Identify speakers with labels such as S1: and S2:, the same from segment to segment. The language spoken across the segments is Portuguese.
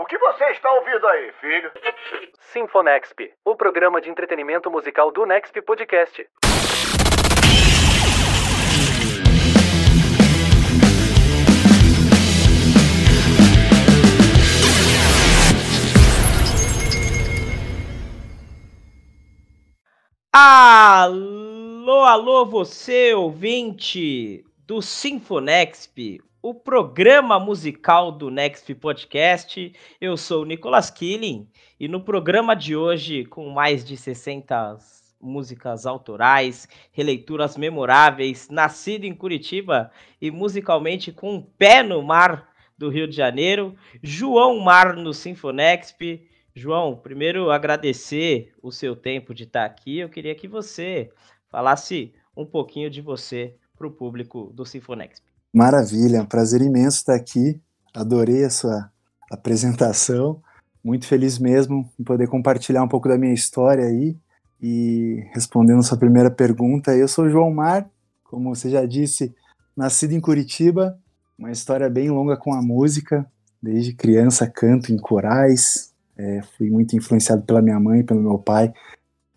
S1: O que você está ouvindo aí, filho?
S2: Sinfonexp, o programa de entretenimento musical do Nexp Podcast.
S3: Alô, alô, você ouvinte do Sinfonexp, o programa musical do Next Podcast. Eu sou o Nicolas Killing e no programa de hoje, com mais de 60 músicas autorais, releituras memoráveis, nascido em Curitiba e musicalmente com um pé no mar do Rio de Janeiro, João Mar no Sinfonexp. João, primeiro agradecer o seu tempo de estar aqui. Eu queria que você falasse um pouquinho de você para o público do Sinfonexp.
S4: Maravilha, é um prazer imenso estar aqui. Adorei a sua apresentação. Muito feliz mesmo em poder compartilhar um pouco da minha história aí. E respondendo a sua primeira pergunta, eu sou João Mar, como você já disse, nascido em Curitiba, uma história bem longa com a música. Desde criança canto em corais, é, fui muito influenciado pela minha mãe, pelo meu pai,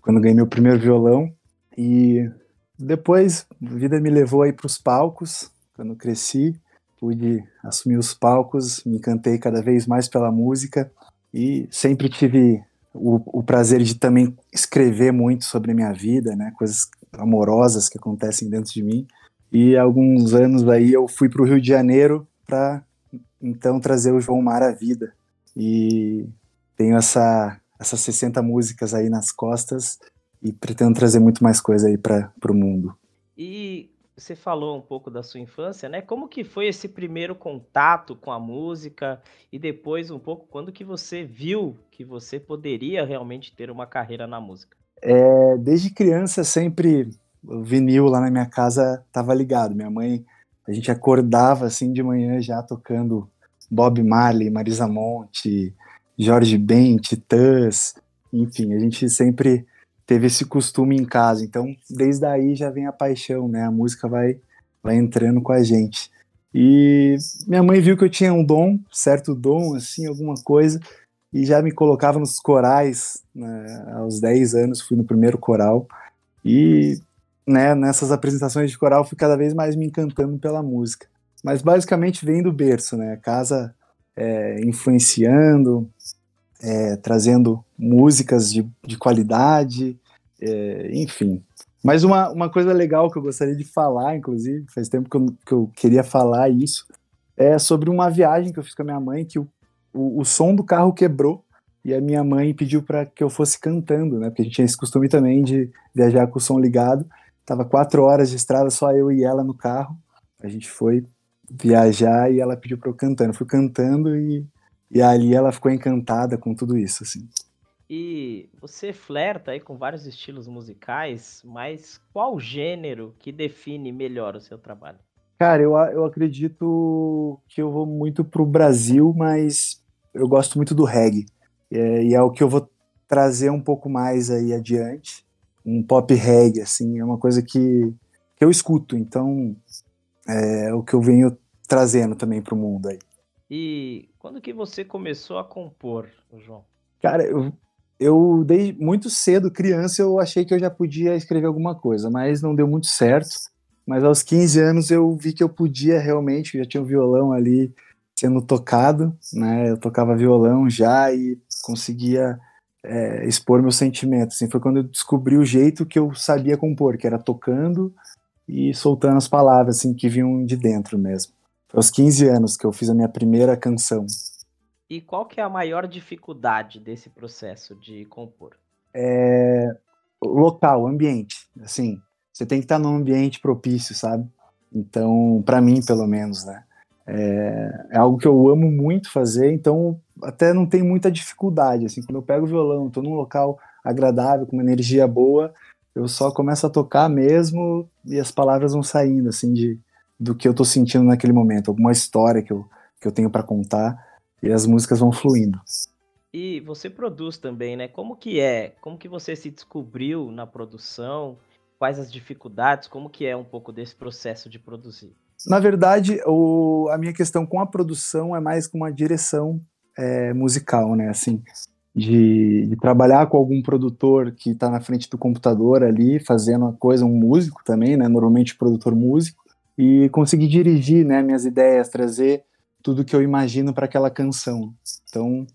S4: quando ganhei meu primeiro violão. E depois a vida me levou aí para os palcos, quando cresci, pude assumir os palcos, me encantei cada vez mais pela música e sempre tive o, o prazer de também escrever muito sobre a minha vida, né, coisas amorosas que acontecem dentro de mim. E alguns anos aí eu fui para o Rio de Janeiro para então trazer o João Mar à vida. E tenho essa essas 60 músicas aí nas costas e pretendo trazer muito mais coisa aí para o mundo.
S3: E você falou um pouco da sua infância, né? Como que foi esse primeiro contato com a música e depois um pouco quando que você viu que você poderia realmente ter uma carreira na música?
S4: É, desde criança sempre o vinil lá na minha casa estava ligado. Minha mãe, a gente acordava assim de manhã já tocando Bob Marley, Marisa Monte, Jorge Ben, Titãs, enfim, a gente sempre teve esse costume em casa. Então, desde aí já vem a paixão, né? A música vai, vai entrando com a gente. E minha mãe viu que eu tinha um dom, certo dom, assim, alguma coisa, e já me colocava nos corais. Né? Aos 10 anos fui no primeiro coral. E né, nessas apresentações de coral fui cada vez mais me encantando pela música. Mas basicamente vem do berço, né? A casa é, influenciando, é, trazendo músicas de, de qualidade, é, enfim. Mas uma, uma coisa legal que eu gostaria de falar, inclusive, faz tempo que eu, que eu queria falar isso, é sobre uma viagem que eu fiz com a minha mãe, que o, o, o som do carro quebrou e a minha mãe pediu para que eu fosse cantando, né? Porque a gente tinha esse costume também de viajar com o som ligado. Tava quatro horas de estrada, só eu e ela no carro. A gente foi viajar e ela pediu para eu cantando. Eu fui cantando e e ali ela ficou encantada com tudo isso, assim.
S3: E você flerta aí com vários estilos musicais, mas qual gênero que define melhor o seu trabalho?
S4: Cara, eu, eu acredito que eu vou muito pro Brasil, mas eu gosto muito do reggae. É, e é o que eu vou trazer um pouco mais aí adiante. Um pop reggae, assim, é uma coisa que, que eu escuto. Então, é o que eu venho trazendo também pro mundo aí.
S3: E quando que você começou a compor, João?
S4: Cara, eu, eu desde muito cedo, criança, eu achei que eu já podia escrever alguma coisa, mas não deu muito certo. Mas aos 15 anos eu vi que eu podia realmente, já tinha um violão ali sendo tocado, né? Eu tocava violão já e conseguia é, expor meus sentimentos. Assim, foi quando eu descobri o jeito que eu sabia compor, que era tocando e soltando as palavras assim que vinham de dentro mesmo aos 15 anos que eu fiz a minha primeira canção.
S3: E qual que é a maior dificuldade desse processo de compor?
S4: É local, ambiente. Assim, você tem que estar num ambiente propício, sabe? Então, para mim, pelo menos, né? É, é, algo que eu amo muito fazer, então até não tem muita dificuldade. Assim, quando eu pego o violão, estou num local agradável, com uma energia boa, eu só começo a tocar mesmo e as palavras vão saindo, assim, de, do que eu tô sentindo naquele momento, alguma história que eu, que eu tenho para contar e as músicas vão fluindo.
S3: E você produz também, né? Como que é? Como que você se descobriu na produção? Quais as dificuldades? Como que é um pouco desse processo de produzir?
S4: Na verdade, o, a minha questão com a produção é mais com uma direção é, musical, né? Assim, de, de, trabalhar com algum produtor que está na frente do computador ali, fazendo a coisa, um músico também, né? Normalmente produtor músico, e conseguir dirigir, né? Minhas ideias, trazer tudo que eu imagino para aquela canção. Então,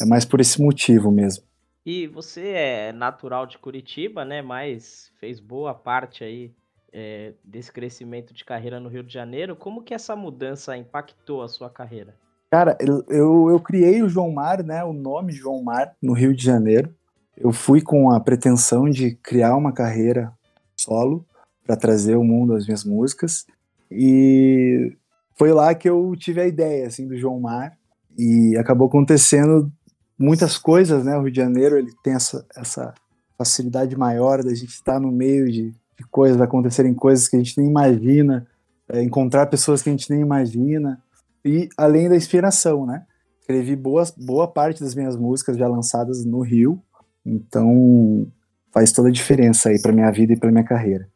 S4: é mais por esse motivo mesmo.
S3: E você é natural de Curitiba, né? Mas fez boa parte aí é, desse crescimento de carreira no Rio de Janeiro. Como que essa mudança impactou a sua carreira?
S4: Cara, eu, eu, eu criei o João Mar, né? O nome João Mar no Rio de Janeiro. Eu fui com a pretensão de criar uma carreira solo para trazer o mundo às minhas músicas. E foi lá que eu tive a ideia assim do João Mar e acabou acontecendo muitas coisas, né? O Rio de Janeiro ele tem essa, essa facilidade maior da gente estar no meio de, de coisas, acontecerem coisas que a gente nem imagina, é, encontrar pessoas que a gente nem imagina e além da inspiração, né? Escrevi boa, boa parte das minhas músicas já lançadas no Rio, então faz toda a diferença aí para minha vida e para minha carreira.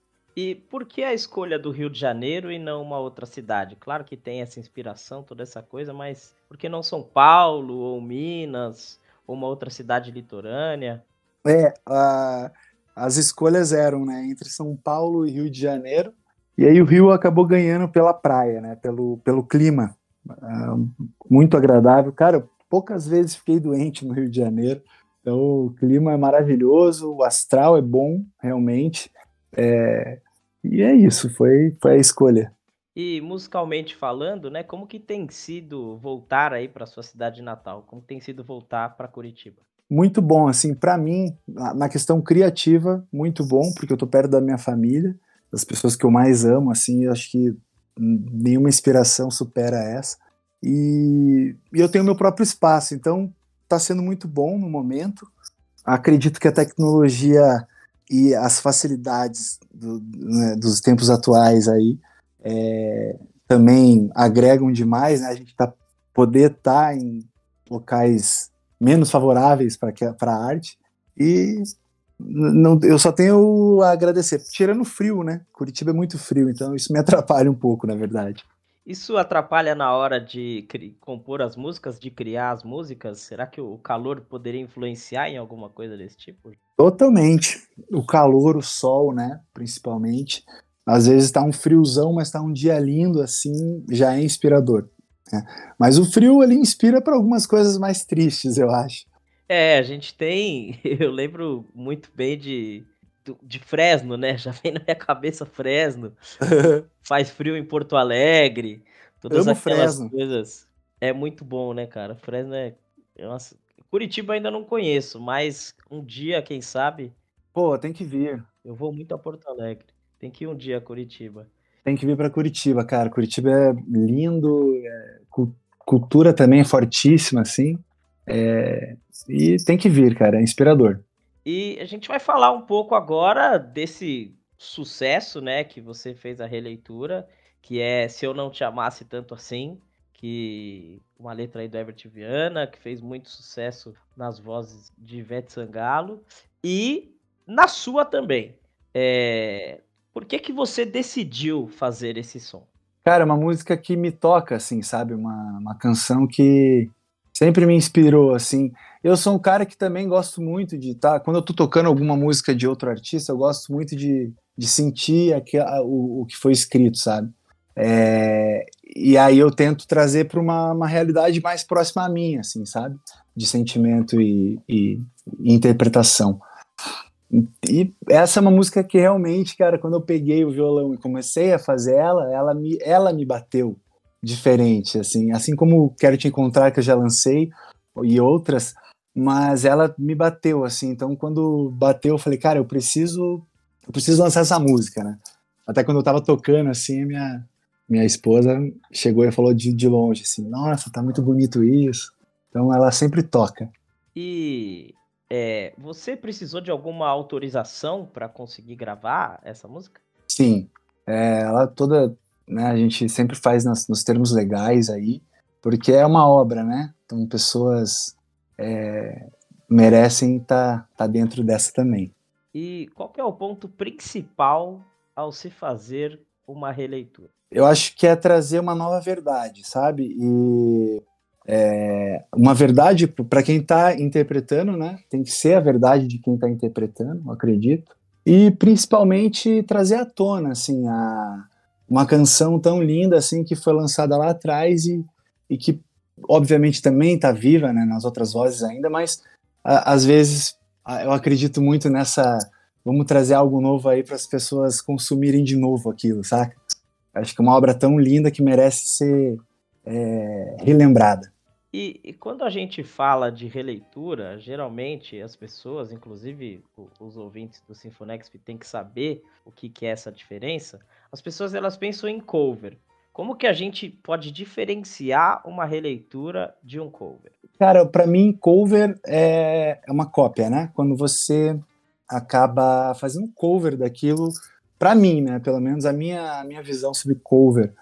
S3: E por que a escolha do Rio de Janeiro e não uma outra cidade? Claro que tem essa inspiração, toda essa coisa, mas por que não São Paulo ou Minas ou uma outra cidade litorânea?
S4: É, a, as escolhas eram, né, entre São Paulo e Rio de Janeiro. E aí o Rio acabou ganhando pela praia, né, pelo, pelo clima. Uh, muito agradável. Cara, poucas vezes fiquei doente no Rio de Janeiro. Então o clima é maravilhoso, o astral é bom, realmente. É, e é isso, foi, foi a escolha.
S3: E musicalmente falando, né, como que tem sido voltar aí para sua cidade natal? Como tem sido voltar para Curitiba?
S4: Muito bom, assim, para mim, na questão criativa, muito bom, porque eu tô perto da minha família, das pessoas que eu mais amo, assim, eu acho que nenhuma inspiração supera essa. E, e eu tenho meu próprio espaço, então tá sendo muito bom no momento. Acredito que a tecnologia e as facilidades do, né, dos tempos atuais aí é, também agregam demais, né? A gente tá poder estar tá em locais menos favoráveis para a arte e não, eu só tenho a agradecer. Tirando frio, né? Curitiba é muito frio, então isso me atrapalha um pouco, na verdade.
S3: Isso atrapalha na hora de compor as músicas, de criar as músicas? Será que o calor poderia influenciar em alguma coisa desse tipo?
S4: Totalmente. O calor, o sol, né? Principalmente. Às vezes tá um friozão, mas tá um dia lindo assim, já é inspirador. Né? Mas o frio ele inspira para algumas coisas mais tristes, eu acho.
S3: É, a gente tem. Eu lembro muito bem de de Fresno, né? Já vem na minha cabeça Fresno. Faz frio em Porto Alegre. Todas
S4: Amo aquelas Fresno.
S3: coisas. É muito bom, né, cara? Fresno é. Nossa. Curitiba ainda não conheço, mas um dia, quem sabe.
S4: Pô, tem que vir.
S3: Eu vou muito a Porto Alegre. Tem que ir um dia a Curitiba.
S4: Tem que vir para Curitiba, cara. Curitiba é lindo, é... cultura também é fortíssima, assim. É... E tem que vir, cara. É inspirador.
S3: E a gente vai falar um pouco agora desse sucesso, né, que você fez a releitura, que é Se Eu Não Te Amasse Tanto Assim, que uma letra aí do Herbert Viana, que fez muito sucesso nas vozes de Ivete Sangalo, e na sua também. É... Por que que você decidiu fazer esse som?
S4: Cara, uma música que me toca, assim, sabe? Uma, uma canção que sempre me inspirou, assim. Eu sou um cara que também gosto muito de. Tá, quando eu tô tocando alguma música de outro artista, eu gosto muito de, de sentir aqui, a, o, o que foi escrito, sabe? É, e aí eu tento trazer para uma, uma realidade mais próxima a mim, assim, sabe? De sentimento e, e, e interpretação. E essa é uma música que realmente, cara, quando eu peguei o violão e comecei a fazer ela, ela me, ela me bateu diferente, assim, assim como Quero Te Encontrar, que eu já lancei, e outras, mas ela me bateu, assim, então quando bateu eu falei, cara, eu preciso, eu preciso lançar essa música, né? Até quando eu tava tocando, assim, minha, minha esposa chegou e falou de, de longe, assim, nossa, tá muito bonito isso, então ela sempre toca.
S3: E é, você precisou de alguma autorização para conseguir gravar essa música?
S4: Sim, é, ela toda né? A gente sempre faz nas, nos termos legais aí, porque é uma obra, né? Então pessoas é, merecem estar tá, tá dentro dessa também.
S3: E qual é o ponto principal ao se fazer uma releitura?
S4: Eu acho que é trazer uma nova verdade, sabe? E é, uma verdade para quem está interpretando, né? Tem que ser a verdade de quem está interpretando, acredito. E principalmente trazer à tona, assim, a, uma canção tão linda assim que foi lançada lá atrás e, e que obviamente também está viva, né? Nas outras vozes ainda, mas a, às vezes a, eu acredito muito nessa vamos trazer algo novo aí para as pessoas consumirem de novo aquilo, saca? Acho que é uma obra tão linda que merece ser é, relembrada.
S3: E, e, quando a gente fala de releitura, geralmente as pessoas, inclusive os ouvintes do Sinfonexp, têm que saber o que, que é essa diferença. As pessoas elas pensam em cover. Como que a gente pode diferenciar uma releitura de um cover?
S4: Cara, para mim, cover é, é uma cópia, né? Quando você acaba fazendo cover daquilo, para mim, né? Pelo menos a minha, a minha visão sobre cover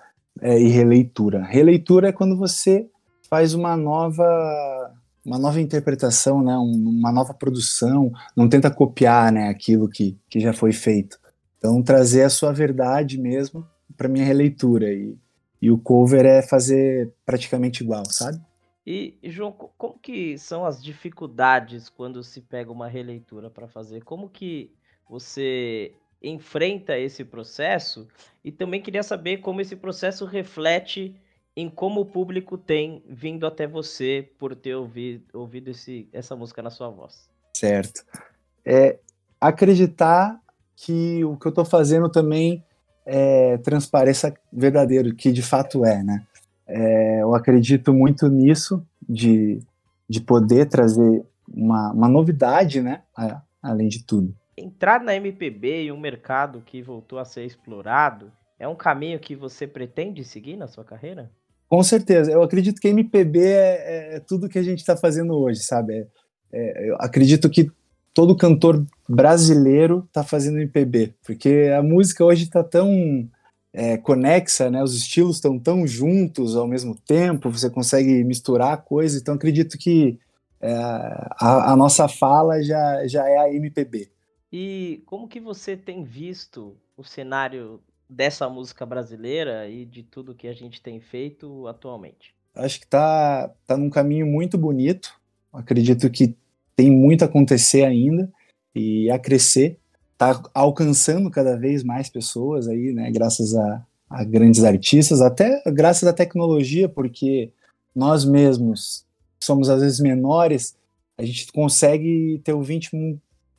S4: é, e releitura. Releitura é quando você faz uma nova uma nova interpretação, né, uma nova produção, não tenta copiar, né, aquilo que, que já foi feito. Então trazer a sua verdade mesmo para minha releitura e, e o cover é fazer praticamente igual, sabe?
S3: E João, como que são as dificuldades quando se pega uma releitura para fazer? Como que você enfrenta esse processo? E também queria saber como esse processo reflete em como o público tem vindo até você por ter ouvido, ouvido esse, essa música na sua voz.
S4: Certo. É, acreditar que o que eu estou fazendo também é, transpareça verdadeiro, que de fato é, né? É, eu acredito muito nisso, de, de poder trazer uma, uma novidade, né? além de tudo.
S3: Entrar na MPB e um mercado que voltou a ser explorado é um caminho que você pretende seguir na sua carreira?
S4: Com certeza. Eu acredito que MPB é, é, é tudo que a gente está fazendo hoje, sabe? É, é, eu acredito que todo cantor brasileiro está fazendo MPB, porque a música hoje está tão é, conexa, né? Os estilos estão tão juntos ao mesmo tempo, você consegue misturar coisas. Então acredito que é, a, a, nossa fala já, já é a MPB.
S3: E como que você tem visto o cenário dessa música brasileira e de tudo que a gente tem feito atualmente?
S4: Acho que tá, tá num caminho muito bonito. Acredito que tem muito a acontecer ainda e a crescer. Tá alcançando cada vez mais pessoas aí, né? Graças a, a grandes artistas, até graças à tecnologia, porque nós mesmos somos às vezes menores, a gente consegue ter ouvinte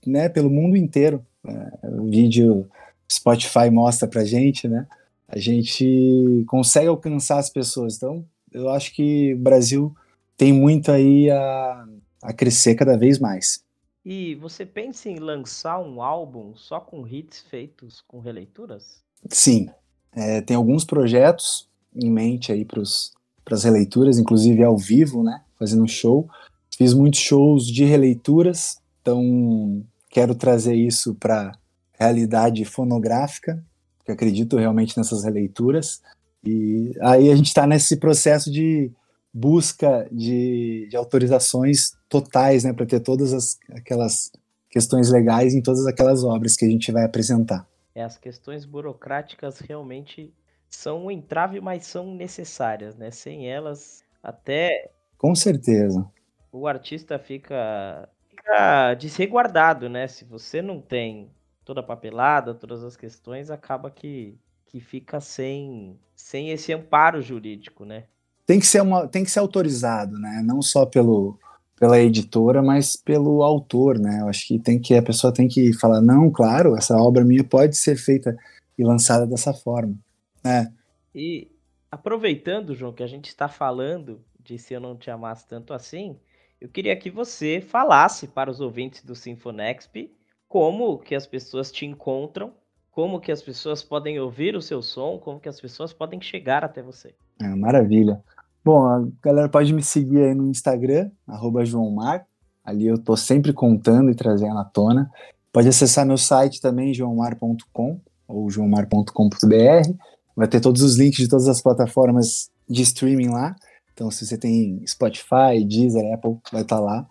S4: né, pelo mundo inteiro. É, vídeo Spotify mostra pra gente, né? A gente consegue alcançar as pessoas. Então, eu acho que o Brasil tem muito aí a, a crescer cada vez mais.
S3: E você pensa em lançar um álbum só com hits feitos com releituras?
S4: Sim. É, tem alguns projetos em mente aí para as releituras, inclusive ao vivo, né? Fazendo show. Fiz muitos shows de releituras, então quero trazer isso para realidade fonográfica, que acredito realmente nessas releituras. E aí a gente está nesse processo de busca de, de autorizações totais, né, para ter todas as, aquelas questões legais em todas aquelas obras que a gente vai apresentar.
S3: É, as questões burocráticas realmente são um entrave, mas são necessárias, né? Sem elas, até.
S4: Com certeza.
S3: O artista fica, fica desreguardado, né? Se você não tem toda a papelada, todas as questões, acaba que, que fica sem, sem esse amparo jurídico, né?
S4: Tem que ser uma, tem que ser autorizado, né? Não só pelo pela editora, mas pelo autor, né? Eu acho que tem que a pessoa tem que falar não, claro, essa obra minha pode ser feita e lançada dessa forma, né?
S3: E aproveitando, João, que a gente está falando de se eu não te amasse tanto assim, eu queria que você falasse para os ouvintes do Sinfonexp como que as pessoas te encontram, como que as pessoas podem ouvir o seu som, como que as pessoas podem chegar até você.
S4: É, maravilha. Bom, a galera pode me seguir aí no Instagram, arroba joãomar, ali eu tô sempre contando e trazendo à tona. Pode acessar meu site também, joãomar.com ou joãomar.com.br, vai ter todos os links de todas as plataformas de streaming lá, então se você tem Spotify, Deezer, Apple, vai estar tá lá.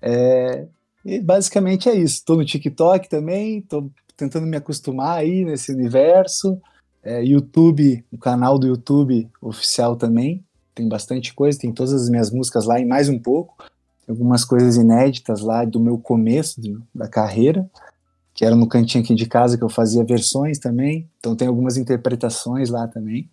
S4: É, e basicamente é isso. Estou no TikTok também, estou tentando me acostumar aí nesse universo. É, YouTube, o canal do YouTube oficial também. tem bastante coisa, tem todas as minhas músicas lá e mais um pouco. Tem algumas coisas inéditas lá do meu começo de, da carreira, que era no cantinho aqui de casa que eu fazia versões também. Então tem algumas interpretações lá também.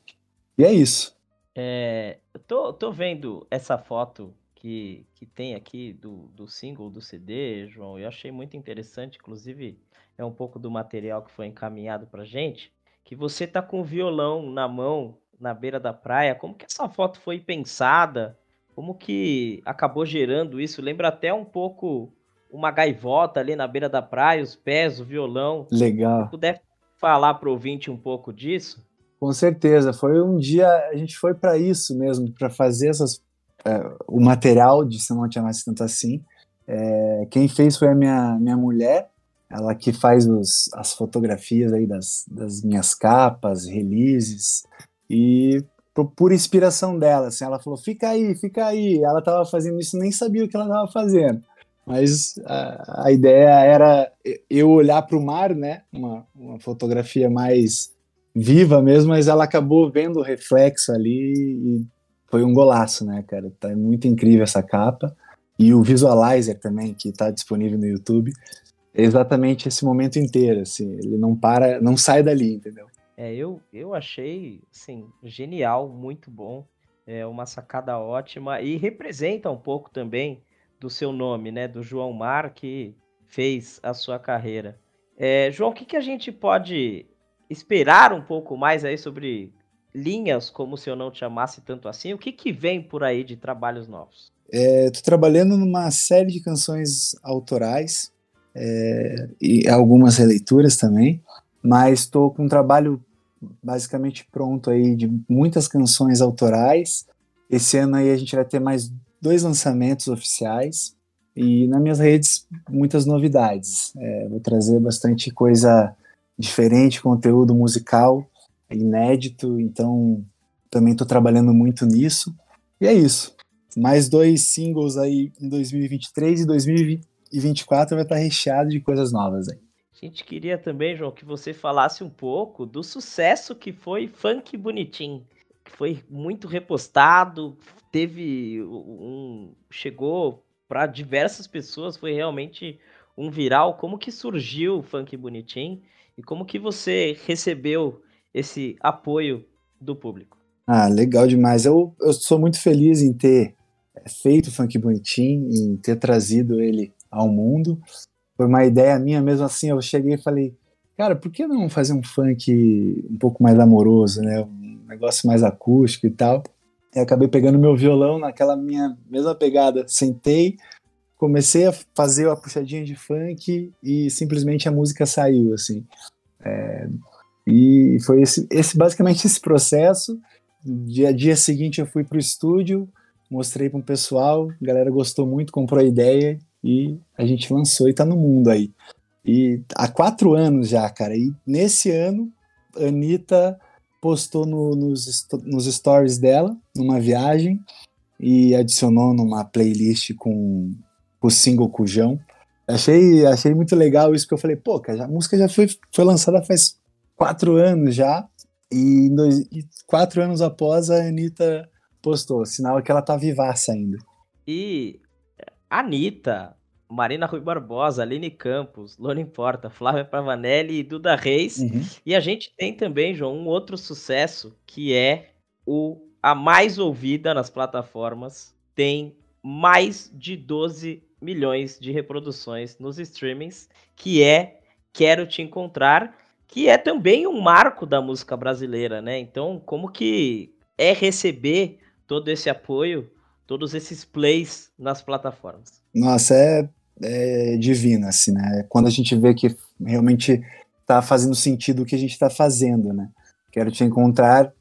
S4: E é isso.
S3: É, tô, tô vendo essa foto que, que tem aqui do, do single do CD, João. Eu achei muito interessante, inclusive é um pouco do material que foi encaminhado pra gente, que você tá com o violão na mão, na beira da praia. Como que essa foto foi pensada? Como que acabou gerando isso? Lembra até um pouco uma gaivota ali na beira da praia, os pés, o violão.
S4: Legal.
S3: Se puder falar para o ouvinte um pouco disso?
S4: Com certeza. Foi um dia, a gente foi para isso mesmo, para fazer essas, é, o material de Se Não Te Amasse Tanto Assim. É, quem fez foi a minha, minha mulher, ela que faz os, as fotografias aí das, das minhas capas, releases, e por pura inspiração dela, assim, ela falou, fica aí, fica aí, ela estava fazendo isso, nem sabia o que ela estava fazendo, mas a, a, ideia era eu olhar para o mar, né, uma, uma fotografia mais viva mesmo, mas ela acabou vendo o reflexo ali e foi um golaço, né, cara, tá muito incrível essa capa, e o visualizer também, que está disponível no YouTube, é exatamente esse momento inteiro, assim, ele não para, não sai dali, entendeu?
S3: É, eu, eu achei, assim, genial, muito bom, é uma sacada ótima. E representa um pouco também do seu nome, né, do João Mar, que fez a sua carreira. É, João, o que, que a gente pode esperar um pouco mais aí sobre linhas como Se Eu Não Te Amasse Tanto Assim? O que, que vem por aí de trabalhos novos?
S4: Estou é, trabalhando numa série de canções autorais é, e algumas releituras também, mas estou com um trabalho basicamente pronto aí de muitas canções autorais. Esse ano aí a gente vai ter mais dois lançamentos oficiais e nas minhas redes muitas novidades. É, vou trazer bastante coisa diferente, conteúdo musical inédito, então também estou trabalhando muito nisso. E é isso. Mais dois singles aí em 2023 e 2024 vai estar recheado de coisas novas aí.
S3: A gente queria também, João, que você falasse um pouco do sucesso que foi Funk Bonitinho, que foi muito repostado, teve um chegou para diversas pessoas, foi realmente um viral. Como que surgiu o Funk Bonitinho e como que você recebeu esse apoio do público?
S4: Ah, legal demais. Eu, eu sou muito feliz em ter feito o Funk Bonitinho, em ter trazido ele ao mundo foi uma ideia minha mesmo assim. Eu cheguei e falei, cara, por que não fazer um funk um pouco mais amoroso, né? Um negócio mais acústico e tal. E acabei pegando meu violão naquela minha mesma pegada. Sentei, comecei a fazer a puxadinha de funk e simplesmente a música saiu, assim. É, e foi esse, esse, basicamente esse processo. Dia, dia seguinte eu fui pro estúdio, mostrei para um pessoal, a galera gostou muito, comprou a ideia e a gente lançou e tá no mundo aí. E há quatro anos já, cara. E nesse ano, a Anitta postou no, nos, nos stories dela, numa viagem, e adicionou numa playlist com o single Cujão. Achei, achei muito legal isso, que eu falei, pô, cara, a música já foi, foi lançada faz quatro anos já, e, dois, e quatro anos após a Anitta postou, sinal que ela tá vivaça ainda.
S3: E Anitta, Marina Rui Barbosa, Aline Campos, Lona Porta, Flávia Pavanelli e Duda Reis. Uhum. E a gente tem também, João, um outro sucesso que é o a mais ouvida nas plataformas. Tem mais de 12 milhões de reproduções nos streamings, que é Quero Te Encontrar, que é também um marco da música brasileira, né? Então, como que é receber todo esse apoio todos esses plays nas plataformas.
S4: Nossa, é, é divino, assim, né? Quando a gente vê que realmente está fazendo sentido o que a gente está fazendo, né? Quero te encontrar.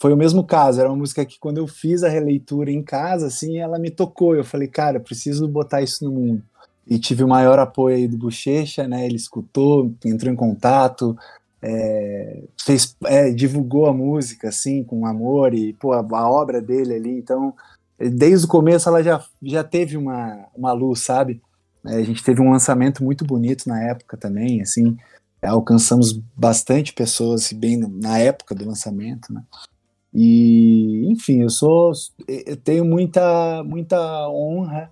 S4: Foi o mesmo caso, era uma música que quando eu fiz a releitura em casa, assim, ela me tocou. Eu falei, cara, preciso botar isso no mundo. E tive o maior apoio aí do Bochecha, né? Ele escutou, entrou em contato, é, fez, é, divulgou a música, assim, com amor e, pô, a, a obra dele ali. Então, desde o começo ela já, já teve uma, uma luz, sabe? É, a gente teve um lançamento muito bonito na época também, assim, alcançamos bastante pessoas bem na época do lançamento, né? E, enfim, eu sou, eu tenho muita, muita honra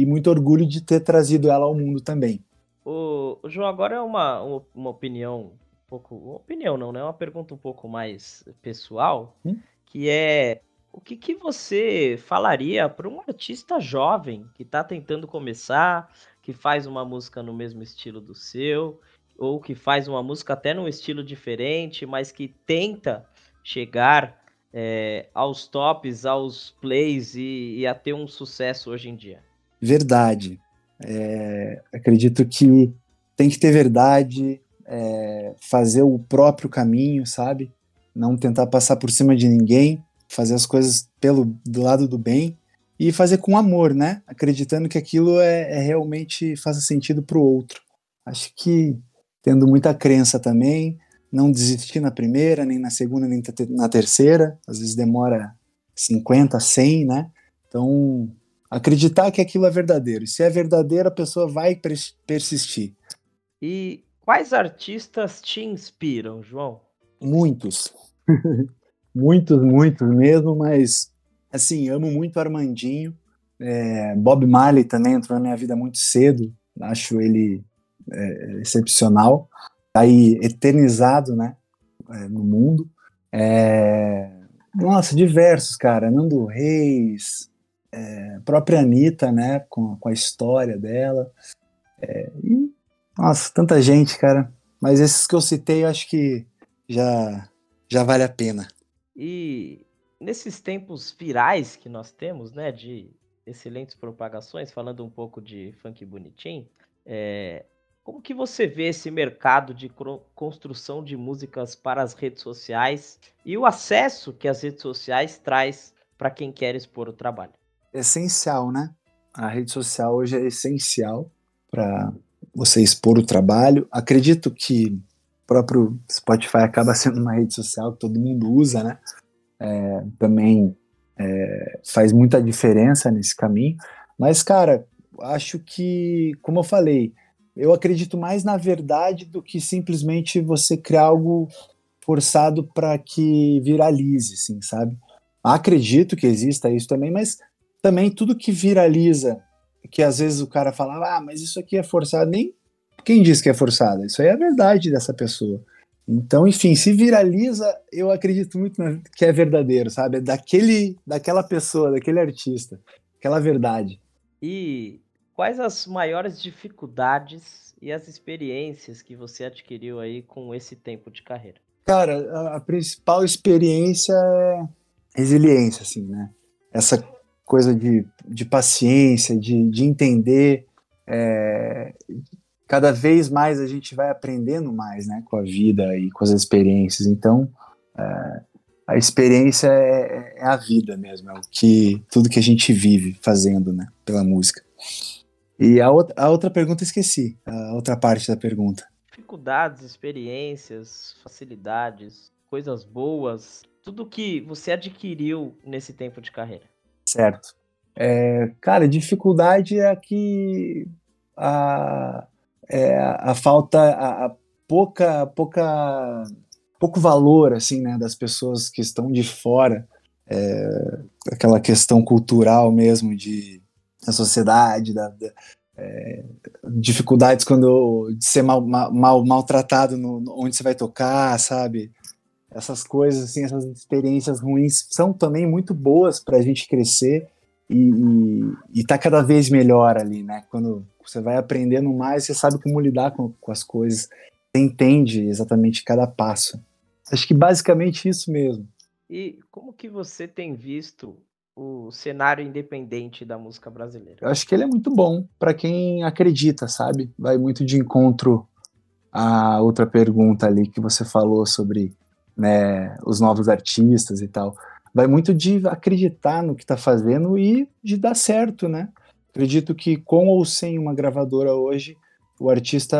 S4: e muito orgulho de ter trazido ela ao mundo também.
S3: O, o João, agora é uma, uma opinião um pouco, opinião não, né? Uma pergunta um pouco mais pessoal, hum? que é o que, que você falaria para um artista jovem que está tentando começar, que faz uma música no mesmo estilo do seu, ou que faz uma música até num estilo diferente, mas que tenta chegar é, aos tops, aos plays e, e, a ter um sucesso hoje em dia?
S4: Verdade. É, acredito que tem que ter verdade, é, fazer o próprio caminho, sabe? Não tentar passar por cima de ninguém, fazer as coisas pelo do lado do bem e fazer com amor, né? Acreditando que aquilo é, é realmente faça sentido para o outro. Acho que tendo muita crença também, não desistir na primeira, nem na segunda, nem na terceira, às vezes demora 50, 100, né? Então, acreditar que aquilo é verdadeiro. E se é verdadeiro, a pessoa vai persistir.
S3: E quais artistas te inspiram, João?
S4: Muitos. muitos, muitos mesmo, mas assim, amo muito Armandinho. É, Bob Marley também entrou na minha vida muito cedo. Acho ele é, excepcional, tá aí eternizado, né, é, no mundo. É, nossa, diversos, cara, Nando Reis, é, própria Anitta, né, com, com a história dela, é, e, nossa, tanta gente, cara, mas esses que eu citei, eu acho que já, já vale a pena.
S3: E nesses tempos virais que nós temos, né, de excelentes propagações, falando um pouco de funk bonitinho, é, como que você vê esse mercado de construção de músicas para as redes sociais e o acesso que as redes sociais traz para quem quer expor o trabalho?
S4: Essencial, né? A rede social hoje é essencial para você expor o trabalho. Acredito que o próprio Spotify acaba sendo uma rede social que todo mundo usa, né? É, também é, faz muita diferença nesse caminho. Mas, cara, acho que, como eu falei, eu acredito mais na verdade do que simplesmente você criar algo forçado para que viralize, assim, sabe? Acredito que exista isso também, mas também tudo que viraliza, que às vezes o cara fala, ah, mas isso aqui é forçado, nem quem diz que é forçado? Isso aí é a verdade dessa pessoa. Então, enfim, se viraliza, eu acredito muito que é verdadeiro, sabe? É daquele, daquela pessoa, daquele artista, aquela verdade.
S3: E Quais as maiores dificuldades e as experiências que você adquiriu aí com esse tempo de carreira?
S4: Cara, a, a principal experiência é resiliência, assim, né? Essa coisa de, de paciência, de, de entender. É, cada vez mais a gente vai aprendendo mais, né, com a vida e com as experiências. Então, é, a experiência é, é, a vida mesmo, é o que tudo que a gente vive fazendo, né, pela música. E a outra, a outra pergunta esqueci, a outra parte da pergunta.
S3: Dificuldades, experiências, facilidades, coisas boas, tudo que você adquiriu nesse tempo de carreira.
S4: Certo. É, cara, dificuldade é que a, é a falta, a, a, pouca, pouca, pouco valor assim, né, das pessoas que estão de fora, é, aquela questão cultural mesmo de da sociedade, da, da é, dificuldades quando de ser mal, mal, maltratado no, onde você vai tocar, sabe? Essas coisas, assim, essas experiências ruins são também muito boas para a gente crescer e, e, e tá cada vez melhor ali, né? Quando você vai aprendendo mais, você sabe como lidar com, com as coisas, você entende exatamente cada passo. Acho que basicamente isso mesmo.
S3: E como que você tem visto o cenário independente da música brasileira?
S4: Eu acho que ele é muito bom para quem acredita, sabe? Vai muito de encontro à outra pergunta ali que você falou sobre né, os novos artistas e tal. Vai muito de acreditar no que está fazendo e de dar certo, né? Acredito que com ou sem uma gravadora hoje, o artista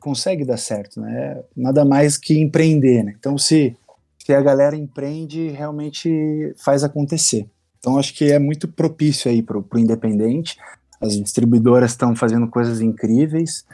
S4: consegue dar certo, né? Nada mais que empreender, né? Então, se, se a galera empreende, realmente faz acontecer. Então acho que é muito propício aí para o independente. As distribuidoras estão fazendo coisas incríveis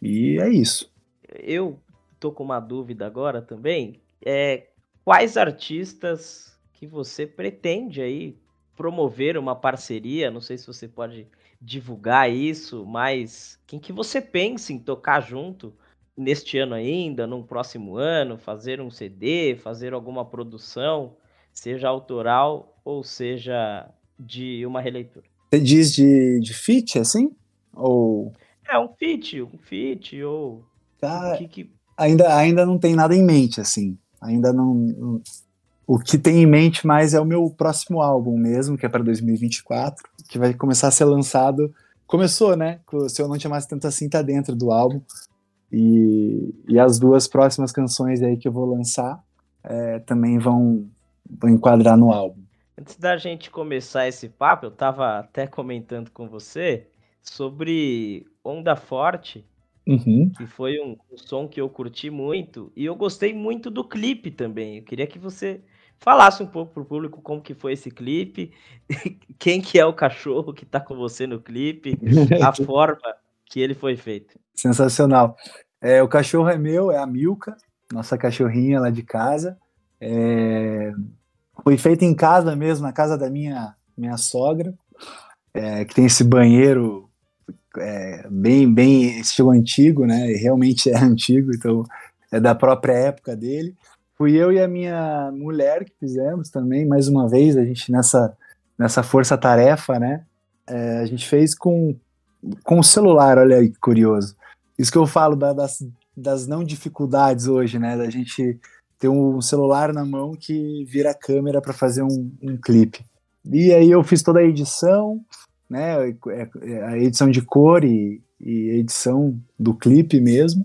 S4: e é isso.
S3: Eu tô com uma dúvida agora também. É, quais artistas que você pretende aí promover uma parceria, não sei se você pode divulgar isso, mas quem que você pensa em tocar junto neste ano ainda, num próximo ano, fazer um CD, fazer alguma produção, seja autoral ou seja de uma releitura.
S4: Você diz de, de feat, assim? Ou...
S3: É, um feat, um feat, ou...
S4: Tá, que, que... Ainda, ainda não tem nada em mente, assim. Ainda não. O que tem em mente mais é o meu próximo álbum mesmo, que é para 2024, que vai começar a ser lançado. Começou, né? Se eu não tinha mais tanto assim, tá dentro do álbum. E, e as duas próximas canções aí que eu vou lançar é, também vão, vão enquadrar no álbum.
S3: Antes da gente começar esse papo, eu estava até comentando com você sobre Onda Forte,
S4: uhum.
S3: que foi um, um, som que eu curti muito e eu gostei muito do clipe também. Eu queria que você falasse um pouco pro público como que foi esse clipe, quem que é o cachorro que está com você no clipe, a forma que ele foi feito.
S4: Sensacional. É, o cachorro é meu, é a Milka, nossa cachorrinha lá de casa. É, foi feito em casa mesmo, na casa da minha, minha sogra, é, que tem esse banheiro é, bem, bem estilo antigo, né? E realmente é antigo, então é da própria época dele. Fui eu e a minha mulher que fizemos também, mais uma vez, a gente nessa, nessa força-tarefa, né? É, a gente fez com, com o celular, olha aí que curioso. Isso que eu falo da, das, das não dificuldades hoje, né? Da gente ter um celular na mão que vira câmera para fazer um, um clipe. E aí eu fiz toda a edição, né? É, é, a edição de cor e, e edição do clipe mesmo.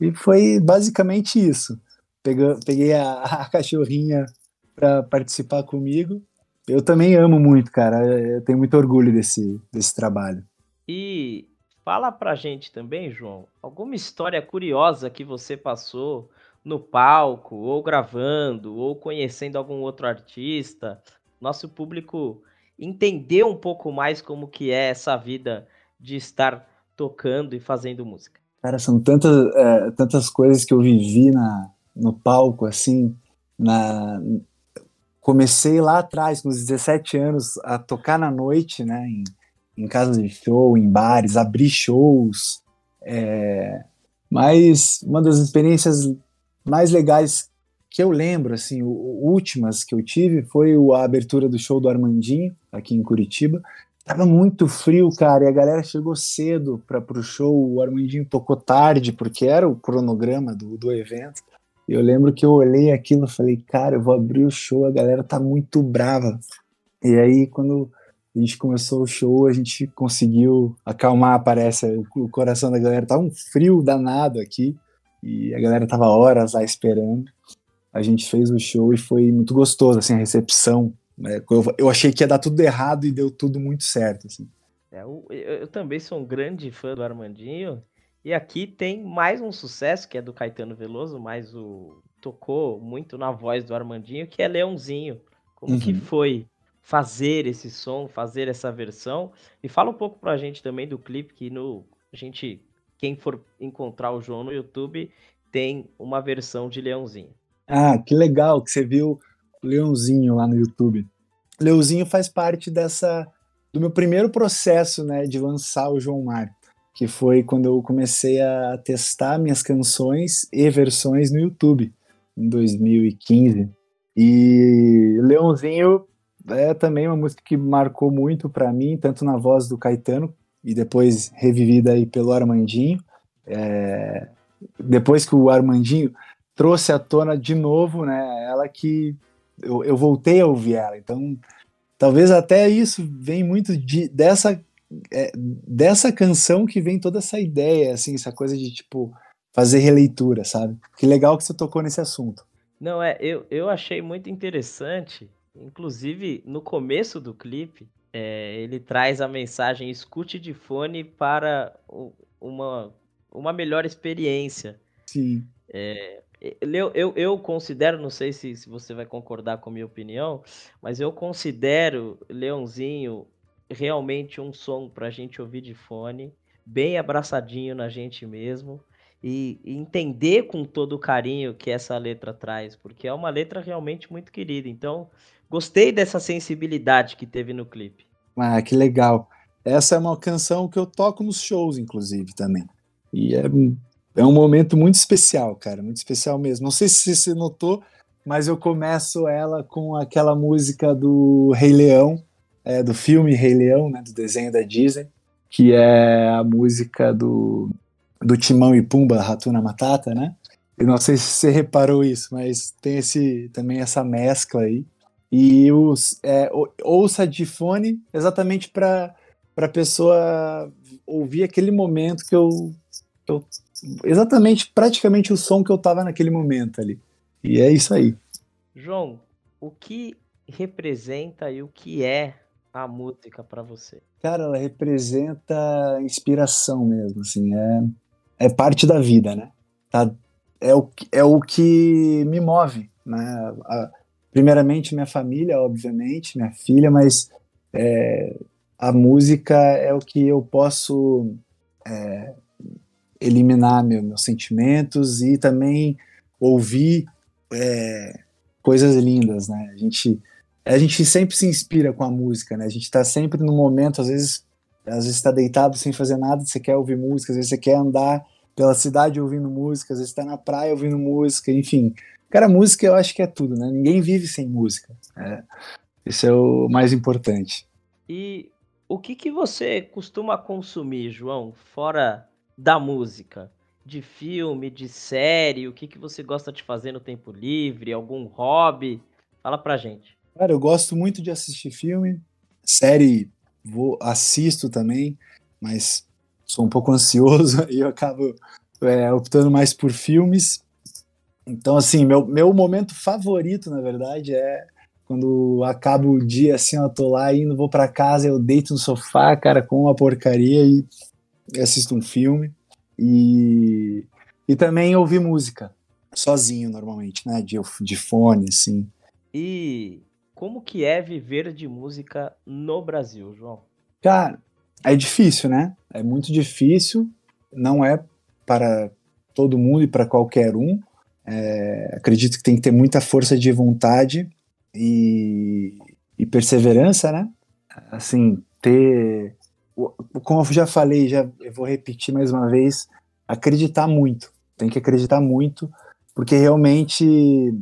S4: E foi basicamente isso. Peguei, a, a cachorrinha para participar comigo. Eu também amo muito, cara. Eu tenho muito orgulho desse, desse trabalho.
S3: E fala pra gente também, João, alguma história curiosa que você passou no palco, ou gravando, ou conhecendo algum outro artista, nosso público entender um pouco mais como que é essa vida de estar tocando e fazendo música.
S4: Cara, são tantas, é, tantas coisas que eu vivi na, no palco, assim, na... Comecei lá atrás, com os 17 anos, a tocar na noite, né, em, em casas de show, em bares, abrir shows, é... mas uma das experiências mais legais que eu lembro, assim, o, últimas que eu tive foi a abertura do show do Armandinho, aqui em Curitiba. Tava muito frio, cara, e a galera chegou cedo para pro show. O Armandinho tocou tarde, porque era o cronograma do, do evento. Eu lembro que eu olhei aquilo e falei, cara, eu vou abrir o show, a galera tá muito brava. E aí, quando a gente começou o show, a gente conseguiu acalmar, parece, o, o coração da galera. Tá um frio danado aqui e a galera tava horas lá esperando. A gente fez o show e foi muito gostoso, assim, a recepção. Né? Eu, eu, achei que ia dar tudo errado e deu tudo muito certo, assim.
S3: É, eu, eu, também sou um grande fã do Armandinho. E aqui tem mais um sucesso, que é do Caetano Veloso, mas o tocou muito na voz do Armandinho, que é Leãozinho. Como uhum. que foi fazer esse som, fazer essa versão? E fala um pouco pra gente também do clipe que no, a gente quem for encontrar o João no YouTube, tem uma versão de Leãozinho.
S4: Ah, que legal que você viu Leãozinho lá no YouTube. Leãozinho faz parte dessa do meu primeiro processo, né, de lançar o João Mar, que foi quando eu comecei a testar minhas canções e versões no YouTube em 2015. E Leãozinho é também uma música que marcou muito para mim, tanto na voz do Caetano e depois revivida aí pelo Armandinho. É, depois que o Armandinho trouxe à tona de novo, né? Ela que eu, eu voltei a ouvir ela. Então, talvez até isso vem muito de, dessa é, dessa canção que vem toda essa ideia, assim, essa coisa de tipo fazer releitura, sabe? Que legal que você tocou nesse assunto.
S3: Não é, eu, eu achei muito interessante, inclusive no começo do clipe, é, ele traz a mensagem escute de fone para uma, uma melhor experiência.
S4: Sim.
S3: É, eu, eu, eu considero, não sei se, se você vai concordar com a minha opinião, mas eu considero Leãozinho realmente um som para a gente ouvir de fone, bem abraçadinho na gente mesmo. e, e entender com todo o carinho que essa letra traz, porque é uma letra realmente muito querida. Então, gostei dessa sensibilidade que teve no clipe.
S4: Ah, que legal. Essa é uma canção que eu toco nos shows, inclusive, também. E é, é um momento muito especial, cara, muito especial mesmo. Não sei se você notou, mas eu começo ela com aquela música do Rei Leão, é, do filme Rei Leão, né, do desenho da Disney, que é a música do, do Timão e Pumba, Ratuna Matata, né? Eu não sei se você reparou isso, mas tem esse também essa mescla aí. E os, é, ouça de fone exatamente para a pessoa ouvir aquele momento que eu, eu. Exatamente, praticamente o som que eu tava naquele momento ali. E é isso aí.
S3: João, o que representa e o que é a música para você?
S4: Cara, ela representa inspiração mesmo, assim, é, é parte da vida, né? Tá, é, o, é o que me move, né? A, primeiramente minha família, obviamente, minha filha, mas é, a música é o que eu posso é, eliminar meu, meus sentimentos e também ouvir é, coisas lindas, né? A gente a gente sempre se inspira com a música, né? A gente está sempre no momento, às vezes, às vezes está deitado sem fazer nada, você quer ouvir música, às vezes você quer andar pela cidade ouvindo música, às vezes está na praia ouvindo música, enfim. Cara, música eu acho que é tudo, né? Ninguém vive sem música. É, esse é o mais importante.
S3: E o que, que você costuma consumir, João, fora da música? De filme, de série? O que, que você gosta de fazer no tempo livre? Algum hobby? Fala pra gente.
S4: Cara, eu gosto muito de assistir filme, série vou assisto também, mas sou um pouco ansioso e eu acabo é, optando mais por filmes. Então, assim, meu, meu momento favorito, na verdade, é quando acaba o dia, assim, eu tô lá indo, vou para casa, eu deito no sofá, cara, com uma porcaria e assisto um filme. E, e também ouvir música, sozinho, normalmente, né, de, de fone, assim.
S3: E como que é viver de música no Brasil, João?
S4: Cara, é difícil, né? É muito difícil. Não é para todo mundo e para qualquer um. É, acredito que tem que ter muita força de vontade e, e perseverança, né? Assim, ter. Como eu já falei, já eu vou repetir mais uma vez, acreditar muito. Tem que acreditar muito, porque realmente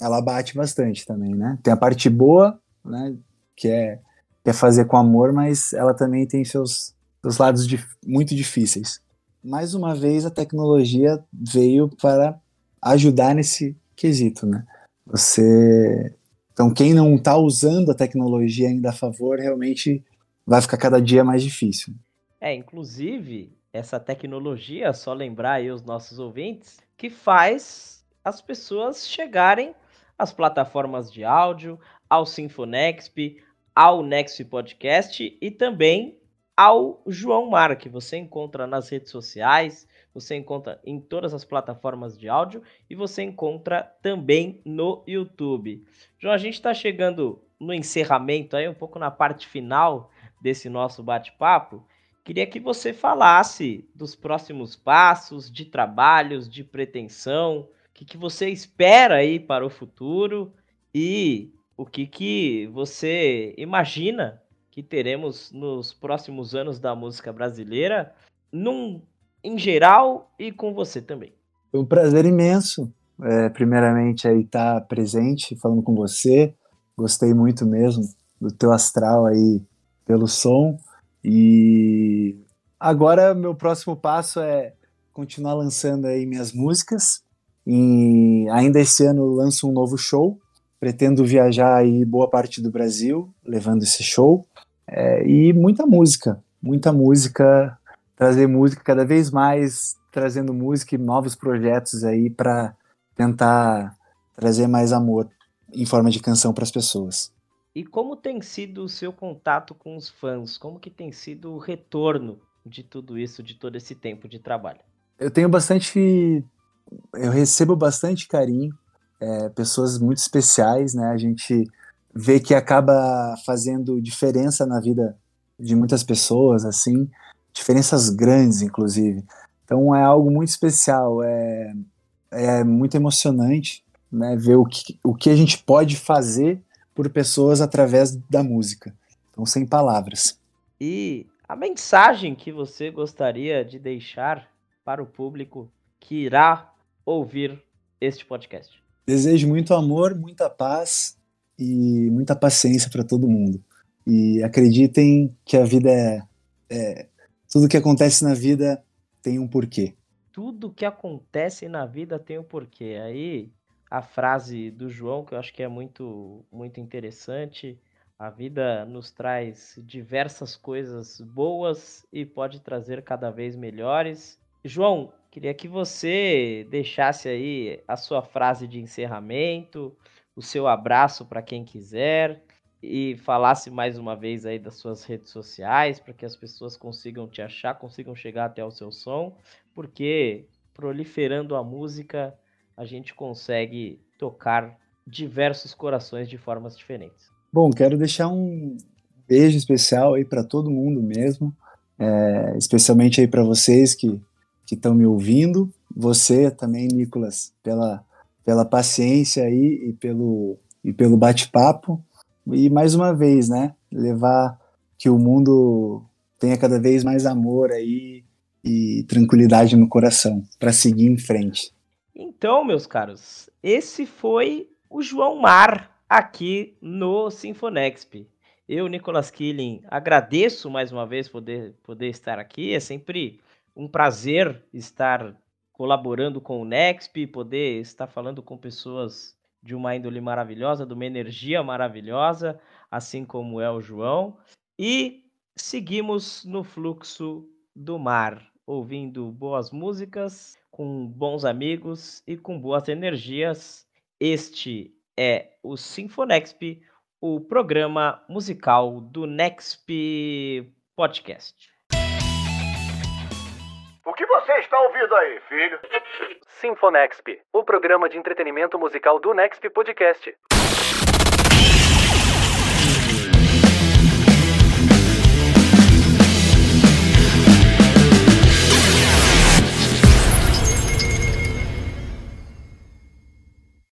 S4: ela bate bastante também, né? Tem a parte boa, né? Que é, que é fazer com amor, mas ela também tem seus, seus lados muito difíceis. Mais uma vez, a tecnologia veio para ajudar nesse quesito, né? Você. Então, quem não está usando a tecnologia ainda a favor, realmente vai ficar cada dia mais difícil.
S3: É, inclusive, essa tecnologia, só lembrar aí os nossos ouvintes, que faz as pessoas chegarem às plataformas de áudio, ao Sinfonexp, ao Next Podcast e também ao João Mar, que você encontra nas redes sociais, você encontra em todas as plataformas de áudio e você encontra também no YouTube. João, a gente está chegando no encerramento aí, um pouco na parte final desse nosso bate-papo. Queria que você falasse dos próximos passos de trabalhos, de pretensão, que, que você espera aí para o futuro e o que, que você imagina que teremos nos próximos anos da música brasileira, num, em geral e com você também.
S4: Foi um prazer imenso, é, primeiramente, aí estar presente, falando com você. Gostei muito mesmo do teu astral aí pelo som. E agora meu próximo passo é continuar lançando aí minhas músicas e ainda esse ano lanço um novo show. Pretendo viajar aí boa parte do Brasil levando esse show. É, e muita música, muita música, trazer música cada vez mais, trazendo música e novos projetos aí para tentar trazer mais amor em forma de canção para as pessoas.
S3: E como tem sido o seu contato com os fãs? Como que tem sido o retorno de tudo isso, de todo esse tempo de trabalho?
S4: Eu tenho bastante eu recebo bastante carinho, é, pessoas muito especiais, né? A gente vê que acaba fazendo diferença na vida de muitas pessoas, assim, diferenças grandes, inclusive. Então é algo muito especial, é, é muito emocionante né, ver o que, o que a gente pode fazer por pessoas através da música. Então, sem palavras.
S3: E a mensagem que você gostaria de deixar para o público que irá ouvir este podcast?
S4: Desejo muito amor, muita paz e muita paciência para todo mundo. E acreditem que a vida é, é. Tudo que acontece na vida tem um porquê.
S3: Tudo que acontece na vida tem um porquê. Aí a frase do João, que eu acho que é muito, muito interessante. A vida nos traz diversas coisas boas e pode trazer cada vez melhores. João, queria que você deixasse aí a sua frase de encerramento, o seu abraço para quem quiser e falasse mais uma vez aí das suas redes sociais para que as pessoas consigam te achar, consigam chegar até o seu som, porque proliferando a música a gente consegue tocar diversos corações de formas diferentes.
S4: Bom, quero deixar um beijo especial aí para todo mundo mesmo, é, especialmente aí para vocês que que estão me ouvindo, você também, Nicolas, pela pela paciência aí e pelo e pelo bate-papo e mais uma vez, né, levar que o mundo tenha cada vez mais amor aí e tranquilidade no coração para seguir em frente.
S3: Então, meus caros, esse foi o João Mar aqui no Sinfonexp. Eu, Nicolas Killing, agradeço mais uma vez poder, poder estar aqui. É sempre um prazer estar colaborando com o Nexp, poder estar falando com pessoas de uma índole maravilhosa, de uma energia maravilhosa, assim como é o João. E seguimos no fluxo do mar, ouvindo boas músicas com bons amigos e com boas energias. Este é o Sinfonexp, o programa musical do Nexp Podcast.
S1: O que você está ouvindo aí, filho?
S2: Sinfonexp, o programa de entretenimento musical do Nexp Podcast.